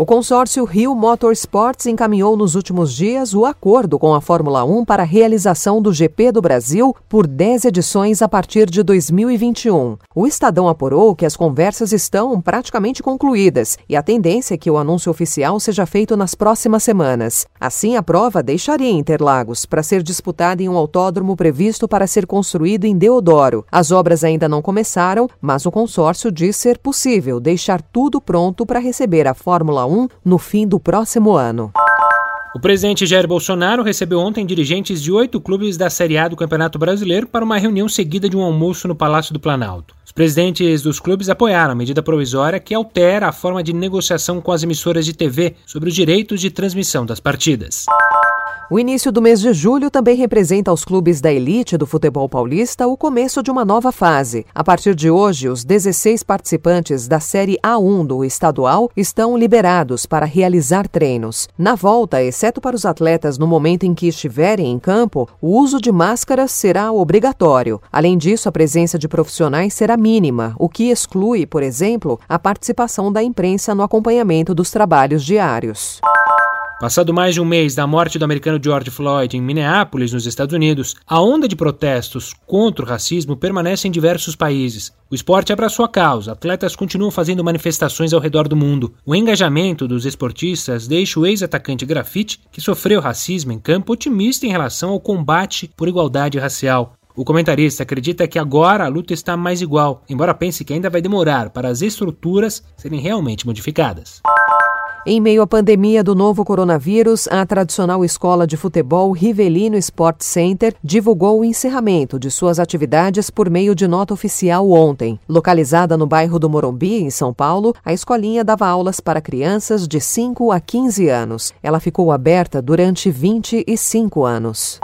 O consórcio Rio Motorsports encaminhou nos últimos dias o acordo com a Fórmula 1 para a realização do GP do Brasil por 10 edições a partir de 2021. O Estadão apurou que as conversas estão praticamente concluídas e a tendência é que o anúncio oficial seja feito nas próximas semanas. Assim, a prova deixaria Interlagos para ser disputada em um autódromo previsto para ser construído em Deodoro. As obras ainda não começaram, mas o consórcio diz ser possível deixar tudo pronto para receber a Fórmula 1 1 no fim do próximo ano. O presidente Jair Bolsonaro recebeu ontem dirigentes de oito clubes da Série A do Campeonato Brasileiro para uma reunião seguida de um almoço no Palácio do Planalto. Os presidentes dos clubes apoiaram a medida provisória que altera a forma de negociação com as emissoras de TV sobre os direitos de transmissão das partidas. O início do mês de julho também representa aos clubes da elite do futebol paulista o começo de uma nova fase. A partir de hoje, os 16 participantes da Série A1 do estadual estão liberados para realizar treinos. Na volta, exceto para os atletas no momento em que estiverem em campo, o uso de máscaras será obrigatório. Além disso, a presença de profissionais será mínima, o que exclui, por exemplo, a participação da imprensa no acompanhamento dos trabalhos diários. Passado mais de um mês da morte do americano George Floyd em Minneapolis, nos Estados Unidos, a onda de protestos contra o racismo permanece em diversos países. O esporte abraçou a causa, atletas continuam fazendo manifestações ao redor do mundo. O engajamento dos esportistas deixa o ex-atacante grafite, que sofreu racismo em campo, otimista em relação ao combate por igualdade racial. O comentarista acredita que agora a luta está mais igual, embora pense que ainda vai demorar para as estruturas serem realmente modificadas. Em meio à pandemia do novo coronavírus, a tradicional escola de futebol Rivelino Sport Center divulgou o encerramento de suas atividades por meio de nota oficial ontem. Localizada no bairro do Morumbi, em São Paulo, a escolinha dava aulas para crianças de 5 a 15 anos. Ela ficou aberta durante 25 anos.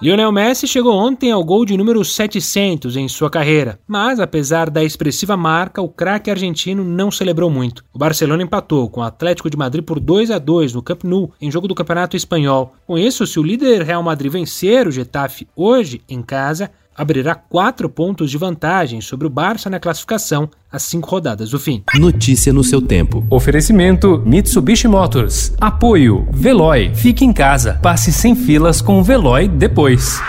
Lionel Messi chegou ontem ao gol de número 700 em sua carreira, mas apesar da expressiva marca, o craque argentino não celebrou muito. O Barcelona empatou com o Atlético de Madrid por 2 a 2 no Camp Nou, em jogo do Campeonato Espanhol. Com isso, se o líder Real Madrid vencer o Getafe hoje em casa, abrirá quatro pontos de vantagem sobre o Barça na classificação às cinco rodadas do fim. Notícia no seu tempo. Oferecimento Mitsubishi Motors. Apoio Veloy. Fique em casa. Passe sem filas com o Veloy depois.